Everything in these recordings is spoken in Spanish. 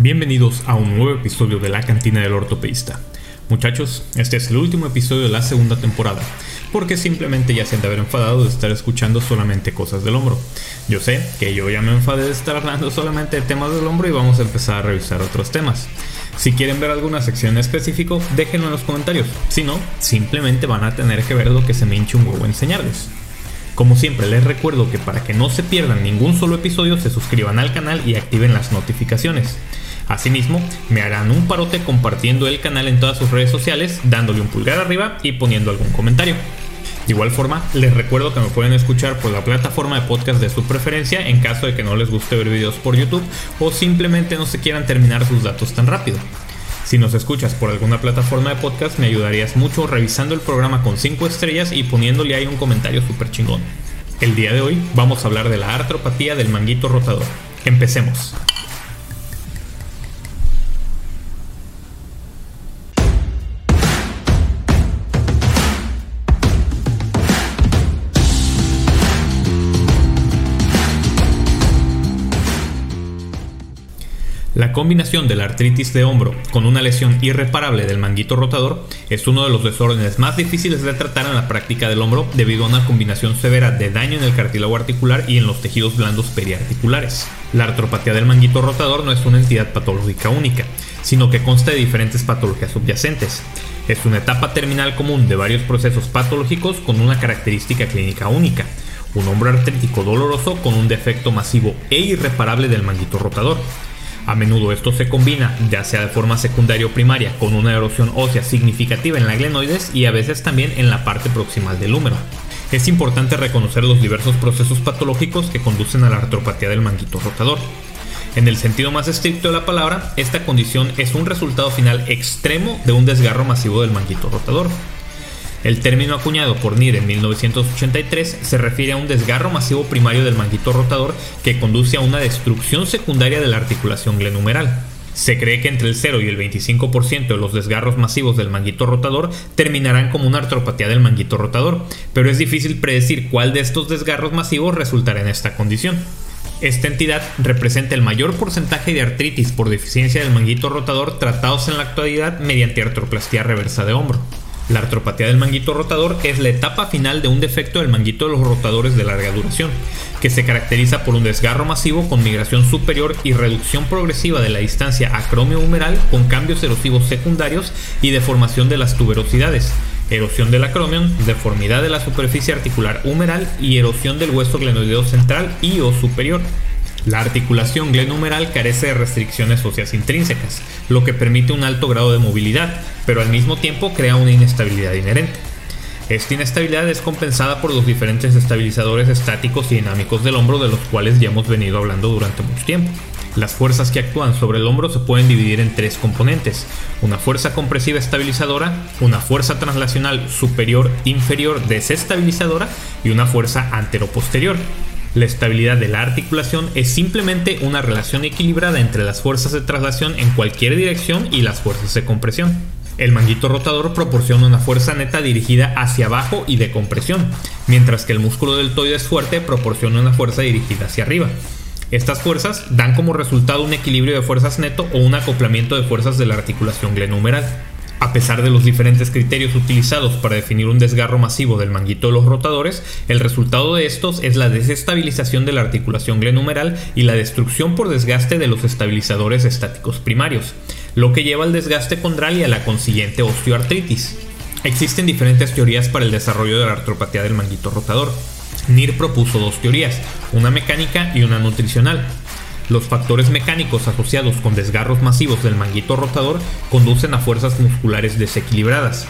Bienvenidos a un nuevo episodio de La Cantina del Ortopeista. Muchachos, este es el último episodio de la segunda temporada, porque simplemente ya se han de haber enfadado de estar escuchando solamente cosas del hombro. Yo sé que yo ya me enfadé de estar hablando solamente de temas del hombro y vamos a empezar a revisar otros temas. Si quieren ver alguna sección en específico, déjenlo en los comentarios. Si no, simplemente van a tener que ver lo que se me hinche un huevo enseñarles. Como siempre les recuerdo que para que no se pierdan ningún solo episodio se suscriban al canal y activen las notificaciones. Asimismo, me harán un parote compartiendo el canal en todas sus redes sociales, dándole un pulgar arriba y poniendo algún comentario. De igual forma, les recuerdo que me pueden escuchar por la plataforma de podcast de su preferencia en caso de que no les guste ver videos por YouTube o simplemente no se quieran terminar sus datos tan rápido. Si nos escuchas por alguna plataforma de podcast, me ayudarías mucho revisando el programa con 5 estrellas y poniéndole ahí un comentario súper chingón. El día de hoy vamos a hablar de la artropatía del manguito rotador. Empecemos. Combinación de la artritis de hombro con una lesión irreparable del manguito rotador es uno de los desórdenes más difíciles de tratar en la práctica del hombro debido a una combinación severa de daño en el cartílago articular y en los tejidos blandos periarticulares. La artropatía del manguito rotador no es una entidad patológica única, sino que consta de diferentes patologías subyacentes. Es una etapa terminal común de varios procesos patológicos con una característica clínica única, un hombro artrítico doloroso con un defecto masivo e irreparable del manguito rotador a menudo esto se combina, ya sea de forma secundaria o primaria, con una erosión ósea significativa en la glenoides y a veces también en la parte proximal del húmero. Es importante reconocer los diversos procesos patológicos que conducen a la artropatía del manguito rotador. En el sentido más estricto de la palabra, esta condición es un resultado final extremo de un desgarro masivo del manguito rotador, el término acuñado por NIR en 1983 se refiere a un desgarro masivo primario del manguito rotador que conduce a una destrucción secundaria de la articulación glenumeral. Se cree que entre el 0 y el 25% de los desgarros masivos del manguito rotador terminarán como una artropatía del manguito rotador, pero es difícil predecir cuál de estos desgarros masivos resultará en esta condición. Esta entidad representa el mayor porcentaje de artritis por deficiencia del manguito rotador tratados en la actualidad mediante artroplastía reversa de hombro. La artropatía del manguito rotador es la etapa final de un defecto del manguito de los rotadores de larga duración, que se caracteriza por un desgarro masivo con migración superior y reducción progresiva de la distancia acromio-humeral con cambios erosivos secundarios y deformación de las tuberosidades, erosión del acromion, deformidad de la superficie articular humeral y erosión del hueso glenoideo central y o superior. La articulación glenumeral carece de restricciones óseas intrínsecas, lo que permite un alto grado de movilidad, pero al mismo tiempo crea una inestabilidad inherente. Esta inestabilidad es compensada por los diferentes estabilizadores estáticos y dinámicos del hombro de los cuales ya hemos venido hablando durante mucho tiempo. Las fuerzas que actúan sobre el hombro se pueden dividir en tres componentes, una fuerza compresiva estabilizadora, una fuerza translacional superior-inferior desestabilizadora y una fuerza antero-posterior. La estabilidad de la articulación es simplemente una relación equilibrada entre las fuerzas de traslación en cualquier dirección y las fuerzas de compresión. El manguito rotador proporciona una fuerza neta dirigida hacia abajo y de compresión, mientras que el músculo deltoides fuerte proporciona una fuerza dirigida hacia arriba. Estas fuerzas dan como resultado un equilibrio de fuerzas neto o un acoplamiento de fuerzas de la articulación glenumeral. A pesar de los diferentes criterios utilizados para definir un desgarro masivo del manguito de los rotadores, el resultado de estos es la desestabilización de la articulación glenumeral y la destrucción por desgaste de los estabilizadores estáticos primarios, lo que lleva al desgaste condral y a la consiguiente osteoartritis. Existen diferentes teorías para el desarrollo de la artropatía del manguito rotador. NIR propuso dos teorías, una mecánica y una nutricional. Los factores mecánicos asociados con desgarros masivos del manguito rotador conducen a fuerzas musculares desequilibradas.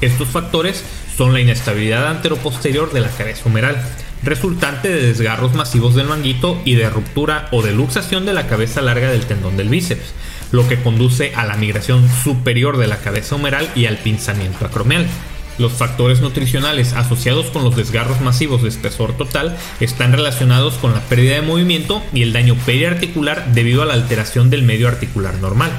Estos factores son la inestabilidad anteroposterior de la cabeza humeral, resultante de desgarros masivos del manguito y de ruptura o de luxación de la cabeza larga del tendón del bíceps, lo que conduce a la migración superior de la cabeza humeral y al pinzamiento acromial. Los factores nutricionales asociados con los desgarros masivos de espesor total están relacionados con la pérdida de movimiento y el daño periarticular debido a la alteración del medio articular normal.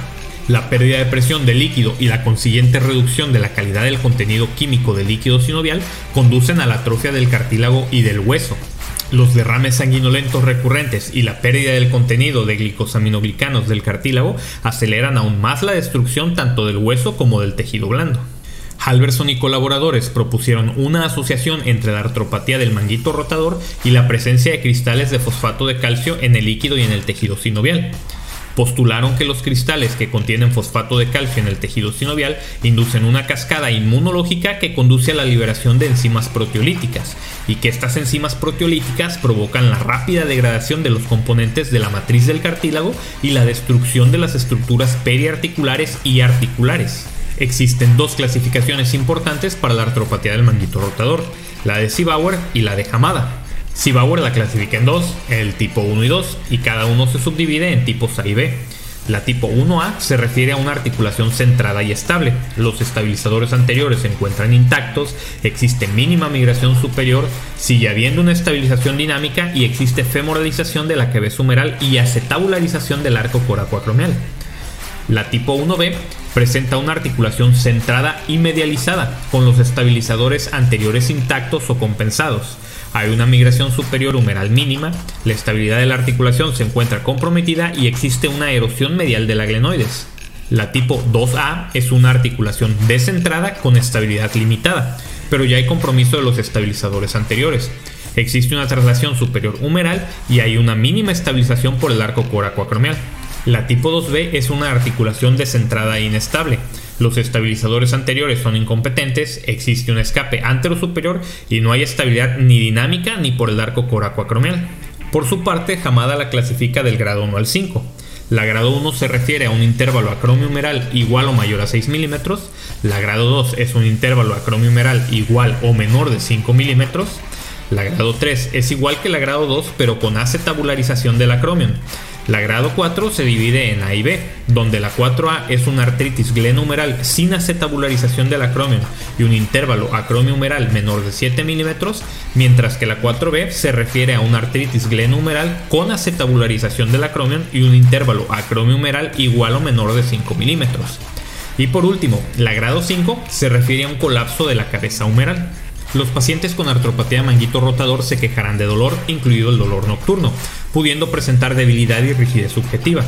La pérdida de presión del líquido y la consiguiente reducción de la calidad del contenido químico del líquido sinovial conducen a la atrofia del cartílago y del hueso. Los derrames sanguinolentos recurrentes y la pérdida del contenido de glicosaminoglicanos del cartílago aceleran aún más la destrucción tanto del hueso como del tejido blando. Halverson y colaboradores propusieron una asociación entre la artropatía del manguito rotador y la presencia de cristales de fosfato de calcio en el líquido y en el tejido sinovial postularon que los cristales que contienen fosfato de calcio en el tejido sinovial inducen una cascada inmunológica que conduce a la liberación de enzimas proteolíticas y que estas enzimas proteolíticas provocan la rápida degradación de los componentes de la matriz del cartílago y la destrucción de las estructuras periarticulares y articulares. Existen dos clasificaciones importantes para la artropatía del manguito rotador, la de Sibauer y la de Hamada. Bauer la clasifica en dos, el tipo 1 y 2, y cada uno se subdivide en tipos A y B. La tipo 1A se refiere a una articulación centrada y estable. Los estabilizadores anteriores se encuentran intactos, existe mínima migración superior, sigue habiendo una estabilización dinámica y existe femoralización de la cabeza humeral y acetabularización del arco coracoacromial. La tipo 1B presenta una articulación centrada y medializada, con los estabilizadores anteriores intactos o compensados. Hay una migración superior humeral mínima, la estabilidad de la articulación se encuentra comprometida y existe una erosión medial de la glenoides. La tipo 2A es una articulación descentrada con estabilidad limitada, pero ya hay compromiso de los estabilizadores anteriores. Existe una traslación superior humeral y hay una mínima estabilización por el arco coracoacromial. La tipo 2B es una articulación descentrada e inestable. Los estabilizadores anteriores son incompetentes, existe un escape antero-superior y no hay estabilidad ni dinámica ni por el arco coracoacromial. Por su parte, Hamada la clasifica del grado 1 al 5. La grado 1 se refiere a un intervalo acromio-humeral igual o mayor a 6 milímetros. La grado 2 es un intervalo acromio-humeral igual o menor de 5 milímetros. La grado 3 es igual que la grado 2 pero con acetabularización del acromion. La grado 4 se divide en A y B, donde la 4A es una artritis glenumeral sin acetabularización del acromion y un intervalo acromio-humeral menor de 7 milímetros, mientras que la 4B se refiere a una artritis glenumeral con acetabularización del acromion y un intervalo acromio-humeral igual o menor de 5 milímetros. Y por último, la grado 5 se refiere a un colapso de la cabeza humeral. Los pacientes con artropatía manguito rotador se quejarán de dolor, incluido el dolor nocturno, pudiendo presentar debilidad y rigidez subjetiva.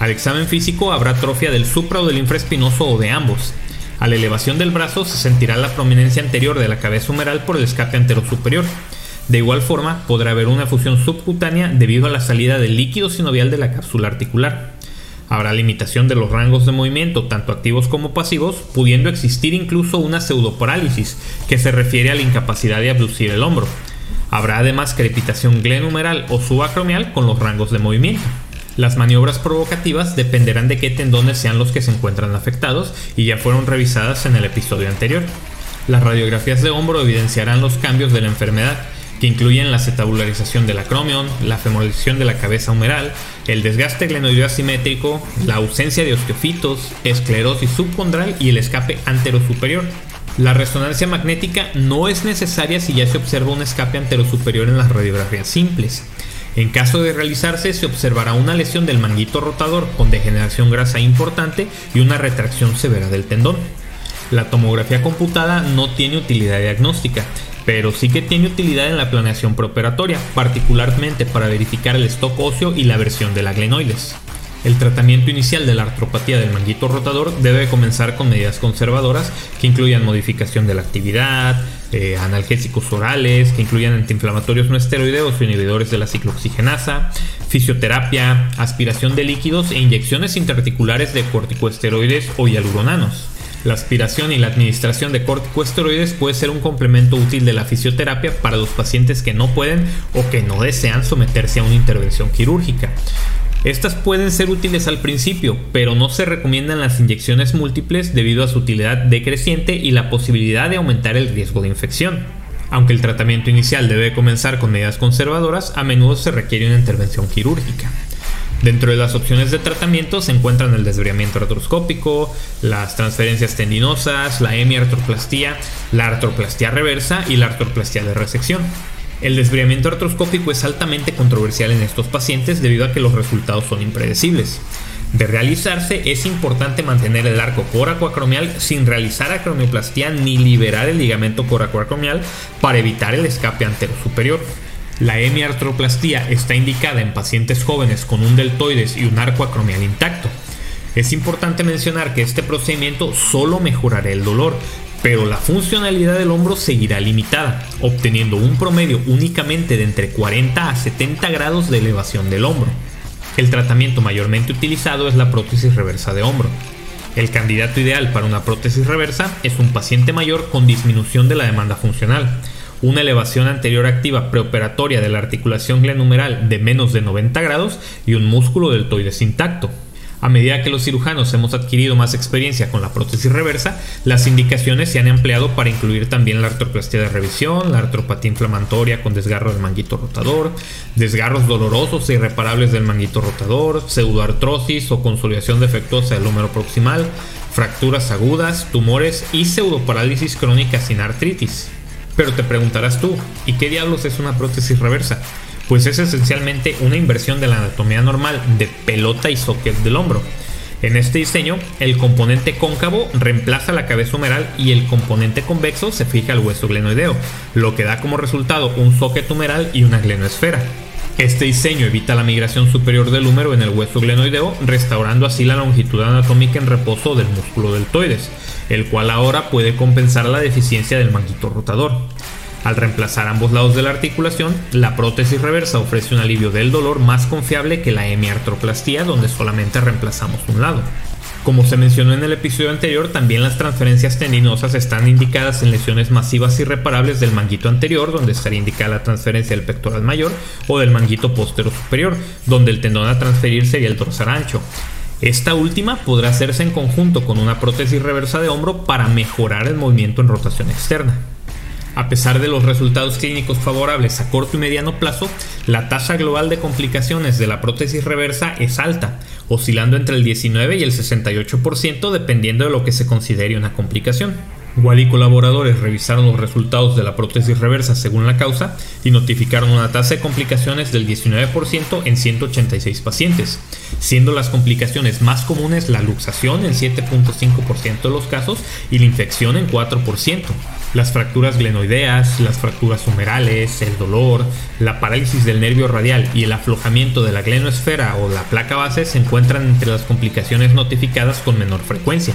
Al examen físico habrá atrofia del supra o del infraespinoso o de ambos. A la elevación del brazo se sentirá la prominencia anterior de la cabeza humeral por el escape antero superior. De igual forma, podrá haber una fusión subcutánea debido a la salida del líquido sinovial de la cápsula articular. Habrá limitación de los rangos de movimiento, tanto activos como pasivos, pudiendo existir incluso una pseudoparálisis, que se refiere a la incapacidad de abducir el hombro. Habrá además crepitación glenumeral o subacromial con los rangos de movimiento. Las maniobras provocativas dependerán de qué tendones sean los que se encuentran afectados y ya fueron revisadas en el episodio anterior. Las radiografías de hombro evidenciarán los cambios de la enfermedad, que incluyen la cetabularización del acromion, la femoralización de la cabeza humeral, el desgaste glenoideo asimétrico, la ausencia de osteofitos, esclerosis subcondral y el escape anterosuperior. La resonancia magnética no es necesaria si ya se observa un escape anterosuperior en las radiografías simples. En caso de realizarse, se observará una lesión del manguito rotador con degeneración grasa importante y una retracción severa del tendón. La tomografía computada no tiene utilidad diagnóstica, pero sí que tiene utilidad en la planeación preoperatoria, particularmente para verificar el stock óseo y la versión de la glenoides. El tratamiento inicial de la artropatía del manguito rotador debe comenzar con medidas conservadoras que incluyan modificación de la actividad, eh, analgésicos orales, que incluyan antiinflamatorios no esteroideos o inhibidores de la ciclooxigenasa, fisioterapia, aspiración de líquidos e inyecciones interarticulares de corticoesteroides o hialuronanos. La aspiración y la administración de corticosteroides puede ser un complemento útil de la fisioterapia para los pacientes que no pueden o que no desean someterse a una intervención quirúrgica. Estas pueden ser útiles al principio, pero no se recomiendan las inyecciones múltiples debido a su utilidad decreciente y la posibilidad de aumentar el riesgo de infección. Aunque el tratamiento inicial debe comenzar con medidas conservadoras, a menudo se requiere una intervención quirúrgica. Dentro de las opciones de tratamiento se encuentran el desbriamiento artroscópico, las transferencias tendinosas, la hemiartroplastía, la artroplastía reversa y la artroplastía de resección. El desbriamiento artroscópico es altamente controversial en estos pacientes debido a que los resultados son impredecibles. De realizarse es importante mantener el arco coracoacromial sin realizar acromioplastia ni liberar el ligamento coracoacromial para evitar el escape antero superior. La hemiartroplastía está indicada en pacientes jóvenes con un deltoides y un arco acromial intacto. Es importante mencionar que este procedimiento solo mejorará el dolor, pero la funcionalidad del hombro seguirá limitada, obteniendo un promedio únicamente de entre 40 a 70 grados de elevación del hombro. El tratamiento mayormente utilizado es la prótesis reversa de hombro. El candidato ideal para una prótesis reversa es un paciente mayor con disminución de la demanda funcional, una elevación anterior activa preoperatoria de la articulación glenumeral de menos de 90 grados y un músculo deltoides intacto. A medida que los cirujanos hemos adquirido más experiencia con la prótesis reversa, las indicaciones se han empleado para incluir también la artroplastia de revisión, la artropatía inflamatoria con desgarro del manguito rotador, desgarros dolorosos e irreparables del manguito rotador, pseudoartrosis o consolidación defectuosa del húmero proximal, fracturas agudas, tumores y pseudoparálisis crónica sin artritis. Pero te preguntarás tú, ¿y qué diablos es una prótesis reversa? pues es esencialmente una inversión de la anatomía normal de pelota y socket del hombro. En este diseño, el componente cóncavo reemplaza la cabeza humeral y el componente convexo se fija al hueso glenoideo, lo que da como resultado un socket humeral y una glenoesfera. Este diseño evita la migración superior del húmero en el hueso glenoideo, restaurando así la longitud anatómica en reposo del músculo deltoides, el cual ahora puede compensar la deficiencia del manguito rotador. Al reemplazar ambos lados de la articulación, la prótesis reversa ofrece un alivio del dolor más confiable que la hemiartroplastía donde solamente reemplazamos un lado. Como se mencionó en el episodio anterior, también las transferencias tendinosas están indicadas en lesiones masivas irreparables del manguito anterior, donde estaría indicada la transferencia del pectoral mayor, o del manguito postero superior, donde el tendón a transferir sería el dorsal ancho. Esta última podrá hacerse en conjunto con una prótesis reversa de hombro para mejorar el movimiento en rotación externa. A pesar de los resultados clínicos favorables a corto y mediano plazo, la tasa global de complicaciones de la prótesis reversa es alta, oscilando entre el 19 y el 68% dependiendo de lo que se considere una complicación. Wall y colaboradores revisaron los resultados de la prótesis reversa según la causa y notificaron una tasa de complicaciones del 19% en 186 pacientes, siendo las complicaciones más comunes la luxación en 7.5% de los casos y la infección en 4%. Las fracturas glenoideas, las fracturas humerales, el dolor, la parálisis del nervio radial y el aflojamiento de la glenoesfera o la placa base se encuentran entre las complicaciones notificadas con menor frecuencia.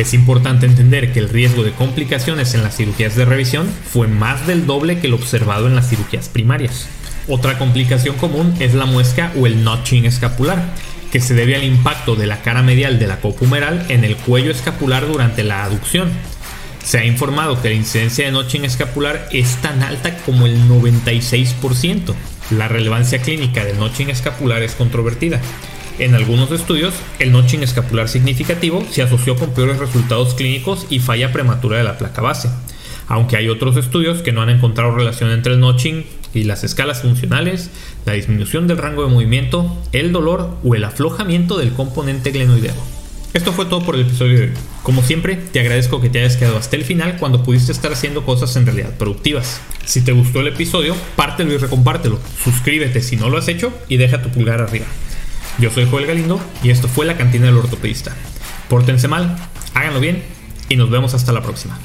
Es importante entender que el riesgo de complicaciones en las cirugías de revisión fue más del doble que el observado en las cirugías primarias. Otra complicación común es la muesca o el notching escapular, que se debe al impacto de la cara medial de la copa humeral en el cuello escapular durante la aducción. Se ha informado que la incidencia de notching escapular es tan alta como el 96%. La relevancia clínica del notching escapular es controvertida. En algunos estudios, el notching escapular significativo se asoció con peores resultados clínicos y falla prematura de la placa base, aunque hay otros estudios que no han encontrado relación entre el notching y las escalas funcionales, la disminución del rango de movimiento, el dolor o el aflojamiento del componente glenoideo. Esto fue todo por el episodio de hoy. Como siempre, te agradezco que te hayas quedado hasta el final cuando pudiste estar haciendo cosas en realidad productivas. Si te gustó el episodio, pártelo y recompártelo. Suscríbete si no lo has hecho y deja tu pulgar arriba. Yo soy Joel Galindo y esto fue La Cantina del Ortopedista. Pórtense mal, háganlo bien y nos vemos hasta la próxima.